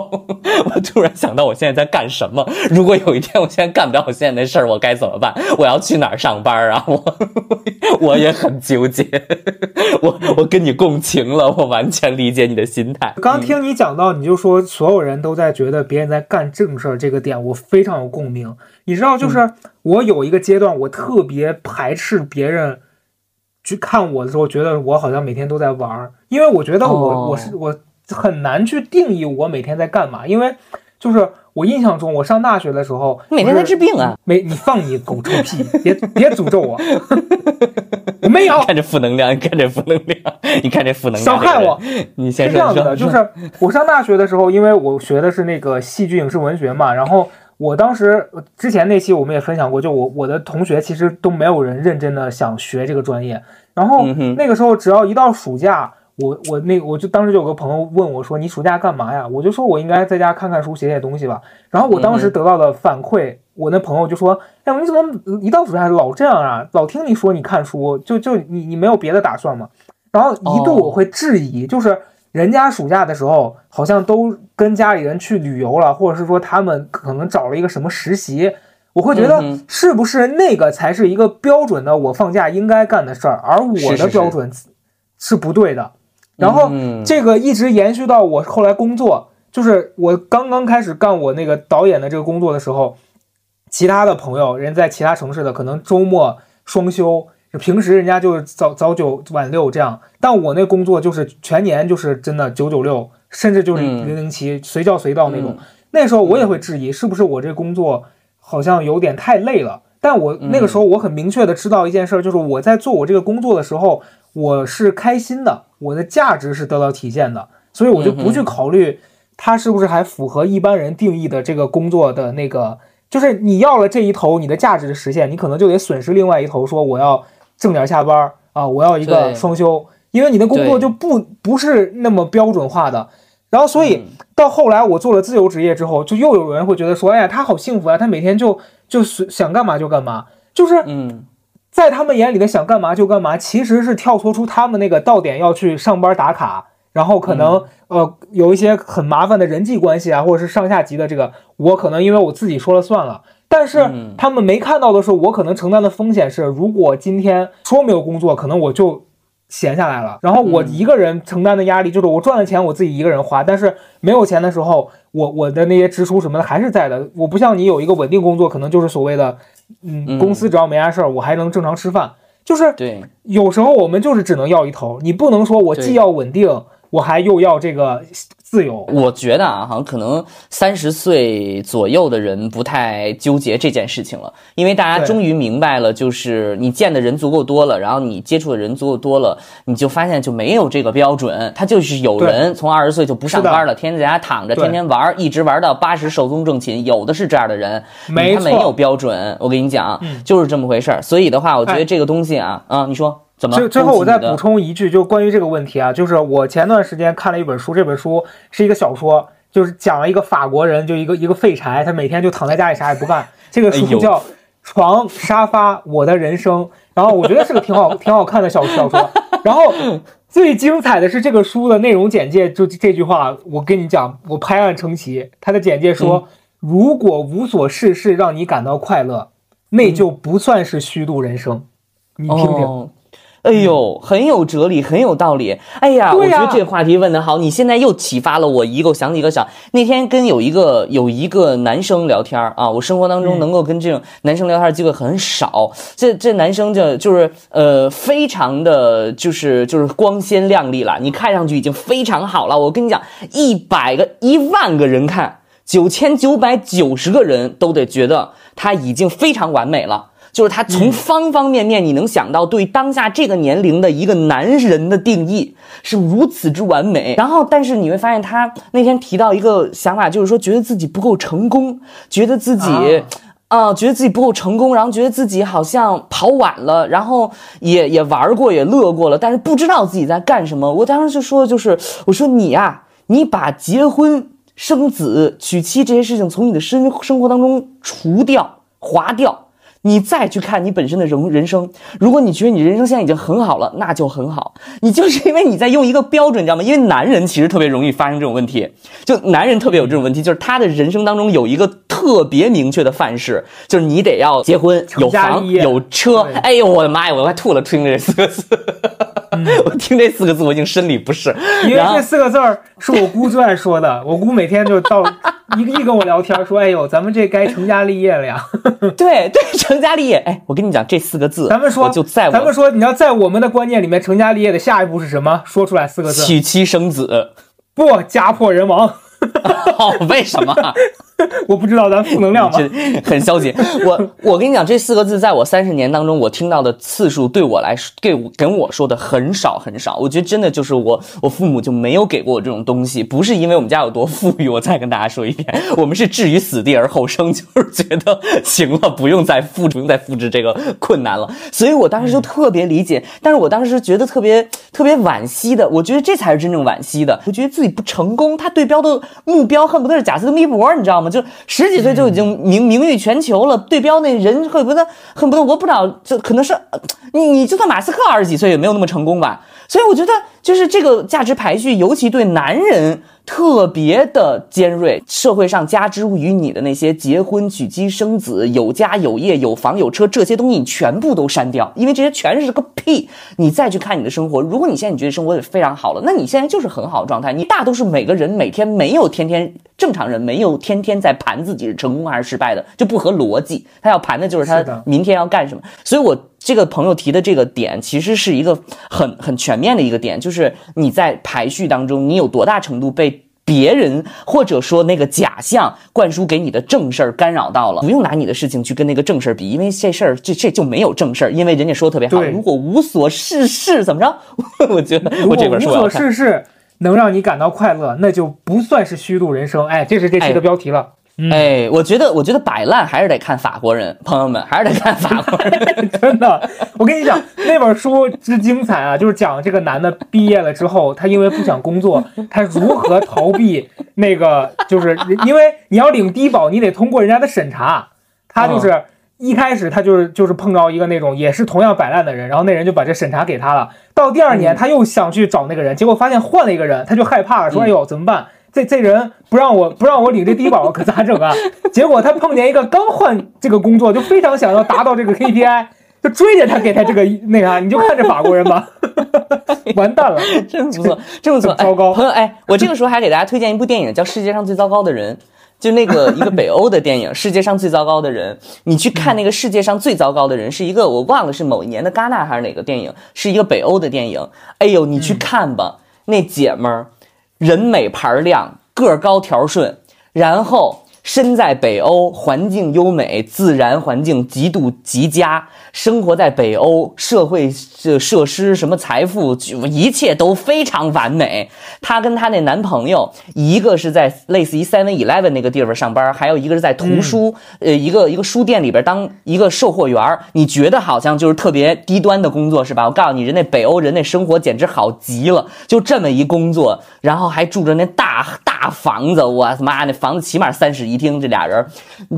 我突然想到我现在在干什么。如果有一天我现在干不了我现在的事儿，我该怎么办？我要去哪儿上班啊？我我也很纠结。我我跟你共情了，我完全理解你的心态。刚听你讲到，你就说所有人都在觉得别人在干正事儿这个点，我非常有共鸣。你知道，嗯就是我有一个阶段，我特别排斥别人去看我的时候，觉得我好像每天都在玩儿，因为我觉得我、哦我是我很难去定义我每天在干嘛，因为就是我印象中，我上大学的时候，你每天在治病啊？没你放你狗臭屁，别别诅咒我，我没有。看这负能量，你看这负能量，你看这负能量，伤害我。你先说，是这样子的，就是我上大学的时候，因为我学的是那个戏剧影视文学嘛，然后我当时之前那期我们也分享过，就我我的同学其实都没有人认真的想学这个专业，然后那个时候只要一到暑假。我我那我就当时就有个朋友问我说：“你暑假干嘛呀？”我就说：“我应该在家看看书，写写东西吧。”然后我当时得到的反馈，我那朋友就说：“哎，你怎么一到暑假老这样啊？老听你说你看书，就就你你没有别的打算吗？”然后一度我会质疑，就是人家暑假的时候好像都跟家里人去旅游了，或者是说他们可能找了一个什么实习，我会觉得是不是那个才是一个标准的我放假应该干的事儿，而我的标准是不对的。然后嗯。这个一直延续到我后来工作，就是我刚刚开始干我那个导演的这个工作的时候，其他的朋友人在其他城市的可能周末双休，就平时人家就是早早九晚六这样，但我那工作就是全年就是真的九九六，甚至就是嗯零零七，随叫随到那种。嗯那时候我也会质疑，是不是我这工作好像有点太累了。但我那个时候我很明确的知道一件事儿，就是我在做我这个工作的时候，我是开心的，我的价值是得到体现的，所以我就不去考虑它是不是还符合一般人定义的这个工作的那个，就是你要了这一头，你的价值的实现，你可能就得损失另外一头，说我要正点下班啊，我要一个双休，因为你的工作就不不是那么标准化的。然后，所以嗯。到后来我做了自由职业之后，就又有人会觉得说，哎呀，他好幸福啊，他每天就就是想干嘛就干嘛，就是嗯，在他们眼里的想干嘛就干嘛，其实是跳脱出他们那个到点要去上班打卡，然后可能、呃有一些很麻烦的人际关系啊，或者是上下级的这个，我可能因为我自己说了算了。但是嗯他们没看到的是，我可能承担的风险是，如果今天说没有工作，可能我就闲下来了。然后我嗯一个人承担的压力就是，我赚了钱我自己一个人花，但是没有钱的时候，我我的那些支出什么的还是在的。我不像你有一个稳定工作，可能就是所谓的，嗯，嗯公司只要没啥事儿，我还能正常吃饭。就是对，有时候我们就是只能要一头，你不能说我既要稳定，我还又要这个自由。我觉得啊，好像可能三十岁左右的人不太纠结这件事情了，因为大家终于明白了，就是你见的人足够多了，然后你接触的人足够多了，你就发现就没有这个标准，他就是有人从二十岁就不上班了，天天在家躺着，天天玩，一直玩到八十寿终正寝，有的是这样的人，没错他没有标准，我跟你讲，就是这么回事儿。所以的话，我觉得哎。这个东西啊，啊，你说怎么？最最后我再补充一句，就关于这个问题啊，就是我前段时间看了一本书，这本书是一个小说，就是讲了一个法国人，就一个一个废柴，他每天就躺在家里啥也不干。这个书叫《床沙发我的人生》，然后我觉得是个挺好挺好看的小小说。然后最精彩的是这个书的内容简介，就这句话，我跟你讲，我拍案称奇。他的简介说，如果无所事事让你感到快乐，那就不算是虚度人生。你听听。哦哎呦，很有哲理，很有道理。哎呀，我觉得这个话题问的好，你现在又启发了我一个，我想起一个想那天跟有一个有一个男生聊天啊，我生活当中嗯能够跟这种男生聊天的机会很少。这这男生就就是呃，非常的就是就是光鲜亮丽了，你看上去已经非常好了。我跟你讲，一百个一万个人看，九千九百九十个人都得觉得他已经非常完美了。就是他从方方面面，你能想到对当下这个年龄的一个男人的定义是如此之完美。然后，但是你会发现，他那天提到一个想法，就是说觉得自己不够成功，觉得自己。啊、觉得自己不够成功，然后觉得自己好像跑晚了，然后也也玩过，也乐过了，但是不知道自己在干什么。我当时就说，就是我说你呀、你把结婚、生子、娶妻这些事情从你的生生活当中除掉、划掉。你再去看你本身的人人生，如果你觉得你人生现在已经很好了，那就很好。你就是因为你在用一个标准，你知道吗？因为男人其实特别容易发生这种问题，就男人特别有这种问题，就是他的人生当中有一个特别明确的范式，就是你得要结婚、有房、有车对。哎呦，我的妈呀，我快吐了！听这四个字，我听这四个字我已经生理不适。因为这四个字儿是我姑最爱说的，我姑每天就到一一跟我聊天说：“哎呦，咱们这该成家立业了呀。对对，成家立业。哎，我跟你讲，这四个”字，咱们说，就在我咱们说，你要在我们的观念里面，成家立业的下一步是什么？说出来四个字，娶妻生子。不家破人亡。哦，为什么？我不知道咱负能量吗？这很消极。我我跟你讲，这四个字在我三十年当中，我听到的次数对我来说，给我跟我说的很少很少。我觉得真的就是我我父母就没有给过我这种东西，不是因为我们家有多富裕。我再跟大家说一遍，我们是置于死地而后生，就是觉得行了，不用再复不用再复制这个困难了。所以我当时就特别理解，但是我当时觉得特别特别惋惜的，我觉得这才是真正惋惜的。我觉得自己不成功，他对标的目标恨不得是贾斯汀·比伯，你知道吗？就十几岁就已经名名誉全球了，对标那人恨不得恨不得我不知道，这可能是呃你你就算马斯克二十几岁也没有那么成功吧。所以我觉得就是这个价值排序，尤其对男人特别的尖锐。社会上加之于你的那些结婚、娶妻、生子、有家有业、有房有车这些东西，你全部都删掉，因为这些全是个屁。你再去看你的生活，如果你现在你觉得生活得非常好了，那你现在就是很好的状态。你大多数每个人每天没有天天正常人没有天天在盘自己是成功还是失败的，就不合逻辑。他要盘的就是他明天要干什么。所以我这个朋友提的这个点，其实是一个很很全面的一个点，就是你在排序当中，你有多大程度被。别人或者说那个假象灌输给你的正事儿干扰到了，不用拿你的事情去跟那个正事儿比，因为这事儿这这就没有正事儿，因为人家说的特别好，对如果无所事事怎么着？我觉得如果我这本书无所。事事能让你感到快乐，那就不算是虚度人生。哎，这是这期哎的标题了。嗯，哎，我觉得，我觉得摆烂还是得看法国人，朋友们还是得看法国人。真的，我跟你讲，那本书之精彩啊，就是讲这个男的毕业了之后，他因为不想工作，他如何逃避那个，就是因为你要领低保，你得通过人家的审查，他就是。一开始他就是就是碰到一个那种也是同样摆烂的人，然后那人就把这审查给他了。到第二年他又想去找那个人，结果发现换了一个人，他就害怕了，说：“嗯哎呦怎么办？这这人不让我不让我领这低保，可咋整啊？” 结果他碰见一个刚换这个工作，就非常想要达到这个 KPI，就追着他给他这个那啥，你就看这法国人吧，完蛋了。真不错，真不错。糟糕哎，朋友，哎，我这个时候还给大家推荐一部电影，叫《世界上最糟糕的人》，就那个一个北欧的电影《世界上最糟糕的人》。你去看那个《世界上最糟糕的人》，是一个我忘了是某一年的戛纳还是哪个电影，是一个北欧的电影。哎呦，你去看吧，那姐们儿人美牌亮，个儿高条顺，然后。身在北欧，环境优美，自然环境极度极佳，生活在北欧，社会设设施什么财富，就一切都非常完美。她跟她那男朋友，一个是在类似于 Seven Eleven 那个地方上班，还有一个是在图书，呃，一个一个书店里边当一个售货员。你觉得好像就是特别低端的工作是吧？我告诉你，人那北欧人那生活简直好极了，就这么一工作，然后还住着那大大房子，我他妈那房子起码三室一厅，这俩人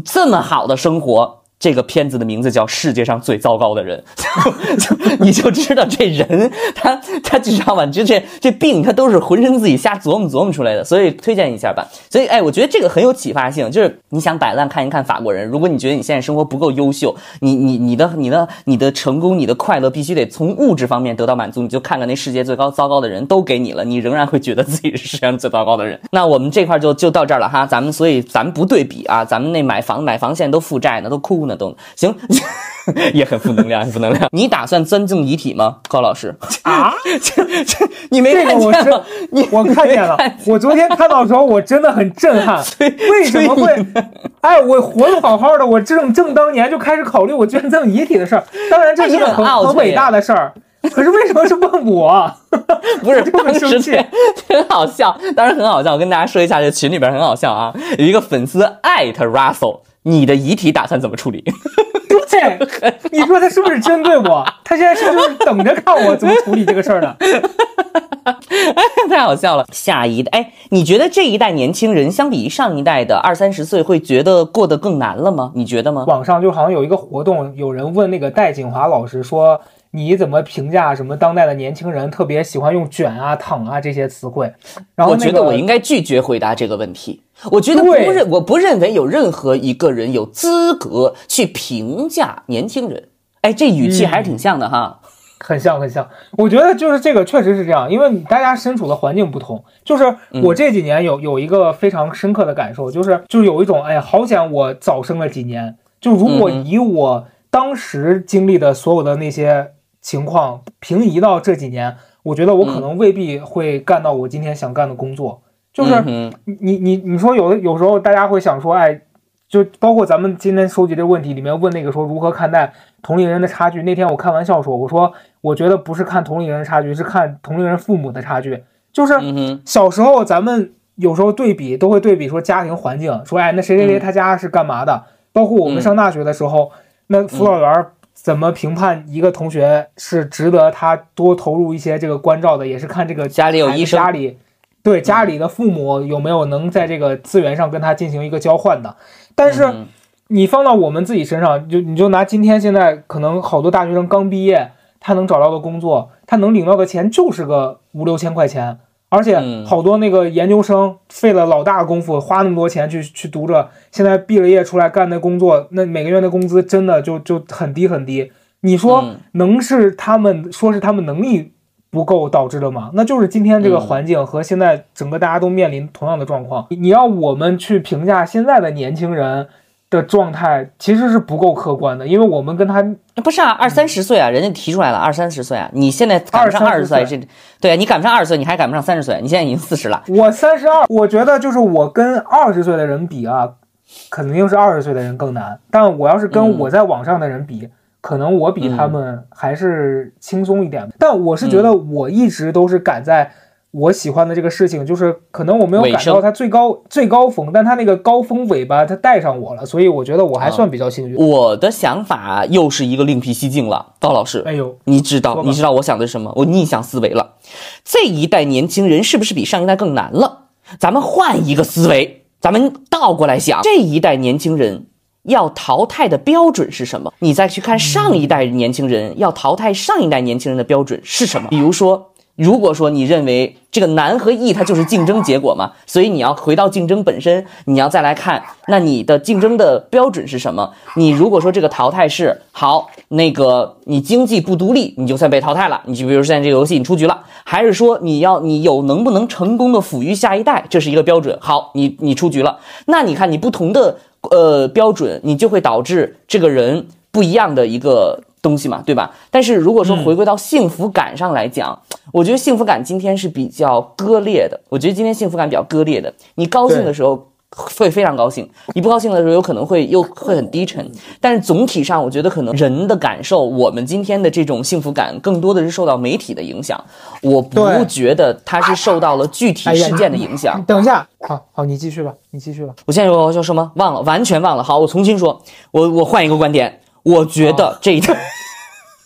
这么好的生活。这个片子的名字叫《世界上最糟糕的人》就，就 你就知道这人他他知道吧？就这这病他都是浑身自己瞎琢磨琢磨出来的，所以推荐一下吧。所以哎，我觉得这个很有启发性，就是你想摆烂看一看法国人。如果你觉得你现在生活不够优秀，你你你的你的你的成功、你的快乐必须得从物质方面得到满足，你就看看那世界最高糟糕的人都给你了，你仍然会觉得自己是世界上最糟糕的人。那我们这块就就到这儿了哈，咱们所以咱们不对比啊，咱们那买房买房现在都负债呢，都哭呢都行，也很负能量，很负能量。你打算捐赠遗体吗，高老师？啊，这这你没看见吗？你我看见了，我昨天看到的时候，我真的很震撼。为什么会？哎，我活得好好的，我正正当年就开始考虑我捐赠遗体的事儿。当然，这是个很哎很很伟大的事儿。可是为什么是问我？不是，就很当时生气很好笑，当然很好笑。我跟大家说一下，这群里边很好笑啊，有一个粉丝艾特 Russell，你的遗体打算怎么处理？对，你说他是不是针对我？他现在是不是等着看我怎么处理这个事儿呢？太好笑了。下一代，哎，你觉得这一代年轻人相比上一代的二三十岁，会觉得过得更难了吗？你觉得吗？网上就好像有一个活动，有人问那个戴锦华老师说：“你怎么评价什么当代的年轻人特别喜欢用卷啊、躺啊这些词汇？”然后、那个、我觉得我应该拒绝回答这个问题。我觉得不对认，我不认为有任何一个人有资格去评价年轻人。哎，这语气还是挺像的哈。很像很像，我觉得就是这个确实是这样，因为大家身处的环境不同。就是我这几年有有一个非常深刻的感受，就是就是有一种哎呀，好险我早生了几年。就如果以我当时经历的所有的那些情况平移到这几年，我觉得我可能未必会干到我今天想干的工作。就是你你你说有的有时候大家会想说，哎，就包括咱们今天收集这个问题里面问那个说如何看待同龄人的差距。那天我开玩笑说，我说我觉得不是看同龄人的差距，是看同龄人父母的差距。就是小时候咱们有时候对比都会对比说家庭环境，说哎那谁谁谁嗯他家是干嘛的。包括我们嗯上大学的时候，那辅导员怎么评判一个同学是值得他多投入一些这个关照的，也是看这个家里有医生家里对家里的父母有没有能在这个资源上跟他进行一个交换的。但是嗯你放到我们自己身上，就你就拿今天现在可能好多大学生刚毕业，他能找到的工作，他能领到的钱就是个五六千块钱。而且嗯好多那个研究生费了老大功夫，花那么多钱去去读着，现在毕了业出来干那工作，那每个月的工资真的就就很低很低。你说嗯能是他们说是他们能力不够导致的吗？那就是今天这个嗯环境和现在整个大家都面临同样的状况。你你要我们去评价现在的年轻人，的状态其实是不够客观的，因为我们跟他不是啊，二三十岁啊，人家提出来了二三十岁啊，你现在赶不上二十岁，这对啊，你赶不上二十岁，你还赶不上三十岁，你现在已经四十了。我三十二，我觉得就是我跟二十岁的人比啊，肯定是二十岁的人更难。但我要是跟我在网上的人比，可能我比他们还是轻松一点。但我是觉得我一直都是赶在。我喜欢的这个事情，就是可能我没有赶到它最高最高峰，但它那个高峰尾巴它带上我了，所以我觉得我还算比较幸运。我的想法又是一个另辟蹊径了，高老师。哎呦，你知道你知道我想的是什么？我逆向思维了。这一代年轻人是不是比上一代更难了？咱们换一个思维，咱们倒过来想，这一代年轻人要淘汰的标准是什么？你再去看上一代年轻人要淘汰上一代年轻人的标准是什么？比如说。如果说你认为这个难和易它就是竞争结果嘛，所以你要回到竞争本身，你要再来看，那你的竞争的标准是什么？你如果说这个淘汰是好，那个你经济不独立，你就算被淘汰了。你就比如说现在这个游戏你出局了，还是说你要你有能不能成功的抚育下一代，这是一个标准。好，你你出局了，那你看你不同的呃标准，你就会导致这个人不一样的一个。东西嘛，对吧？但是如果说回归到幸福感上来讲，我觉得幸福感今天是比较割裂的。我觉得今天幸福感比较割裂的。你高兴的时候会非常高兴，你不高兴的时候有可能会又会很低沉。但是总体上，我觉得可能人的感受，我们今天的这种幸福感更多的是受到媒体的影响。我不觉得它是受到了具体事件的影响。等一下，好好，你继续吧，你继续吧。我现在说说什么？忘了，完全忘了。好，我重新说，我我换一个观点。我觉得这一代，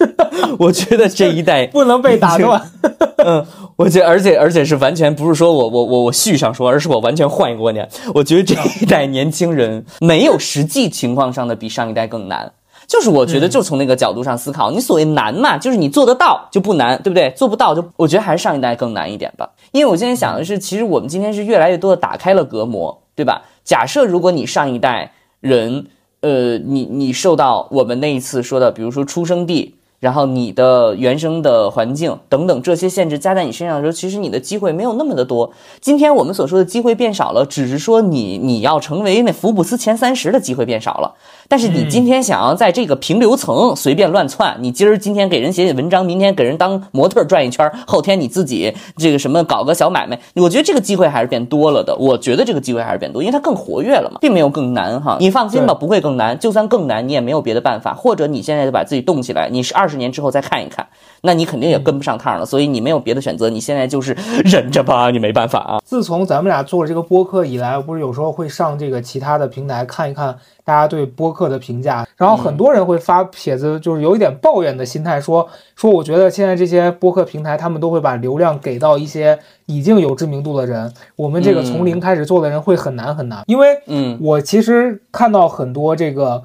我觉得这一代 不能被打断。嗯，我觉而且而且是完全不是说我我我我续上说，而是我完全换一个观点。我觉得这一代年轻人没有实际情况上的比上一代更难，就是我觉得就从那个角度上思考，你所谓难嘛，就是你做得到就不难，对不对？做不到就我觉得还是上一代更难一点吧。因为我现在想的是，其实我们今天是越来越多的打开了隔膜，对吧？假设如果你上一代人。呃，你你受到我们那一次说的，比如说出生地，然后你的原生的环境等等这些限制加在你身上的时候，其实你的机会没有那么的多。今天我们所说的机会变少了，只是说你你要成为那福布斯前三十的机会变少了。但是你今天想要在这个平流层随便乱窜，你今儿今天给人写写文章，明天给人当模特转一圈，后天你自己这个什么搞个小买卖，我觉得这个机会还是变多了的。我觉得这个机会还是变多，因为它更活跃了嘛，并没有更难哈。你放心吧，不会更难。就算更难，你也没有别的办法，或者你现在就把自己动起来，你是二十年之后再看一看，那你肯定也跟不上趟了。所以你没有别的选择，你现在就是忍着吧，你没办法啊。自从咱们俩做了这个播客以来，不是有时候会上这个其他的平台看一看。大家对播客的评价，然后很多人会发帖子，就是有一点抱怨的心态，说说我觉得现在这些播客平台，他们都会把流量给到一些已经有知名度的人，我们这个从零开始做的人会很难很难，因为，嗯，我其实看到很多这个。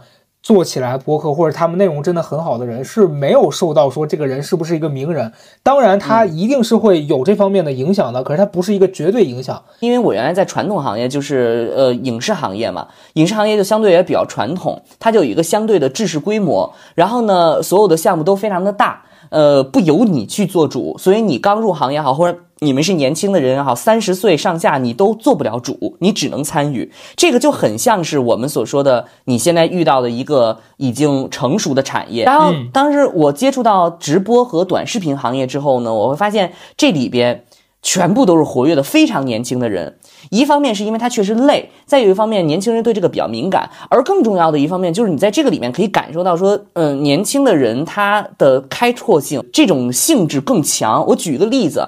做起来播客或者他们内容真的很好的人是没有受到说这个人是不是一个名人，当然他一定是会有这方面的影响的，可是他不是一个绝对影响。因为我原来在传统行业就是呃影视行业嘛，影视行业就相对也比较传统，它就有一个相对的制式规模，然后呢所有的项目都非常的大，呃不由你去做主，所以你刚入行也好或者。你们是年轻的人也好，三十岁上下你都做不了主，你只能参与。这个就很像是我们所说的，你现在遇到的一个已经成熟的产业。然后，当时我接触到直播和短视频行业之后呢，我会发现这里边全部都是活跃的非常年轻的人。一方面是因为它确实累，再有一方面年轻人对这个比较敏感，而更重要的一方面就是你在这个里面可以感受到说，嗯，年轻的人他的开拓性这种性质更强。我举一个例子。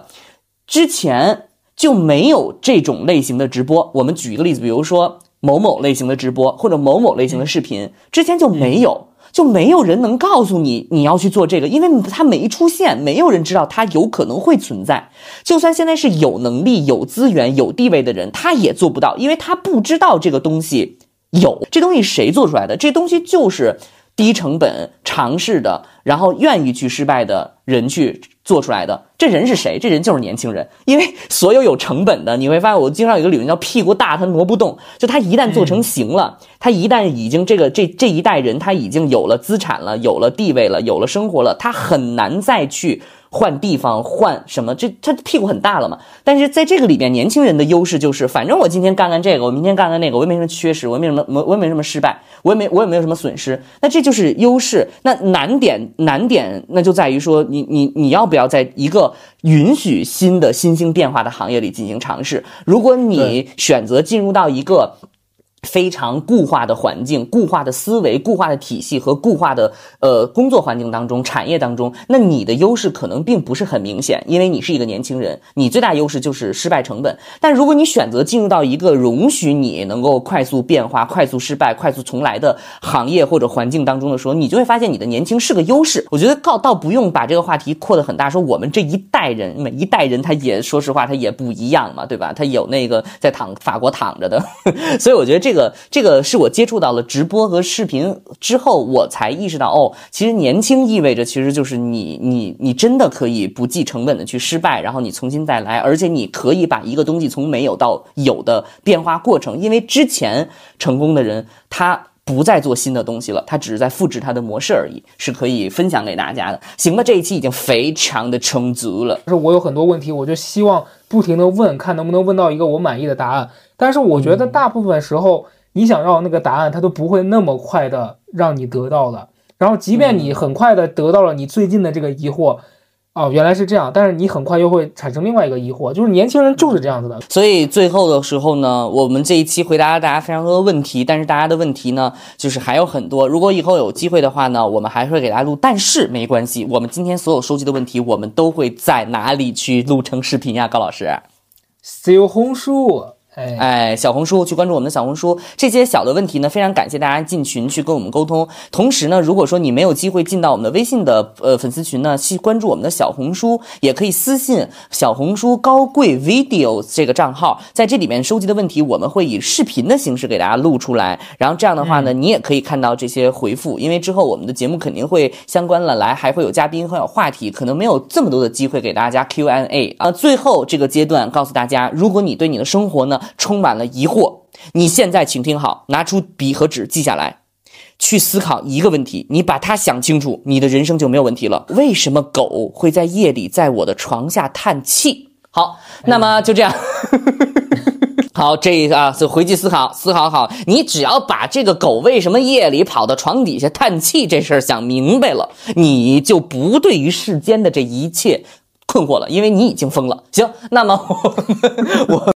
之前就没有这种类型的直播。我们举一个例子，比如说某某类型的直播或者某某类型的视频，之前就没有，就没有人能告诉你你要去做这个，因为它没出现，没有人知道它有可能会存在。就算现在是有能力、有资源、有地位的人，他也做不到，因为他不知道这个东西有。这东西谁做出来的？这东西就是低成本尝试的，然后愿意去失败的人去。做出来的这人是谁？这人就是年轻人，因为所有有成本的，你会发现我经常有一个理论叫屁股大，他挪不动。就他一旦做成型了，他一旦已经这个这这一代人他已经有了资产了，有了地位了，有了生活了，他很难再去换地方、换什么，这他屁股很大了嘛。但是在这个里边，年轻人的优势就是，反正我今天干干这个，我明天干干那个，我也没什么缺失，我也没什么，我我也没什么失败，我也没我也没有什么损失。那这就是优势。那难点难点，那就在于说，你你你要不要在一个允许新的新兴变化的行业里进行尝试？如果你选择进入到一个。非常固化的环境、固化的思维、固化的体系和固化的呃工作环境当中、产业当中，那你的优势可能并不是很明显，因为你是一个年轻人，你最大优势就是失败成本。但如果你选择进入到一个容许你能够快速变化、快速失败、快速重来的行业或者环境当中的时候，你就会发现你的年轻是个优势。我觉得倒倒不用把这个话题扩得很大，说我们这一代人，每一代人他也说实话他也不一样嘛，对吧？他有那个在躺法国躺着的，所以我觉得这。这个这个是我接触到了直播和视频之后，我才意识到哦，其实年轻意味着其实就是你你你真的可以不计成本的去失败，然后你重新再来，而且你可以把一个东西从没有到有的变化过程，因为之前成功的人他不再做新的东西了，他只是在复制他的模式而已，是可以分享给大家的。行吧，这一期已经非常的充足了。就是我有很多问题，我就希望不停的问，看能不能问到一个我满意的答案。但是我觉得大部分时候，你想要那个答案，它都不会那么快的让你得到的。然后，即便你很快的得到了你最近的这个疑惑。哦，原来是这样，但是你很快又会产生另外一个疑惑，就是年轻人就是这样子的。所以最后的时候呢，我们这一期回答了大家非常多的问题，但是大家的问题呢，就是还有很多。如果以后有机会的话呢，我们还会给大家录。但是没关系，我们今天所有收集的问题，我们都会在哪里去录成视频呀？高老师，小红书。哎，小红书去关注我们的小红书，这些小的问题呢，非常感谢大家进群去跟我们沟通。同时呢，如果说你没有机会进到我们的微信的呃粉丝群呢，去关注我们的小红书，也可以私信小红书高贵 video 这个账号，在这里面收集的问题，我们会以视频的形式给大家录出来。然后这样的话呢，你也可以看到这些回复，因为之后我们的节目肯定会相关了，来还会有嘉宾，会有话题，可能没有这么多的机会给大家 Q&A 啊。最后这个阶段告诉大家，如果你对你的生活呢，充满了疑惑，你现在请听好，拿出笔和纸记下来，去思考一个问题，你把它想清楚，你的人生就没有问题了。为什么狗会在夜里在我的床下叹气？好，那么就这样。好，这啊，就回去思考，思考好。你只要把这个狗为什么夜里跑到床底下叹气这事儿想明白了，你就不对于世间的这一切困惑了，因为你已经疯了。行，那么我 我。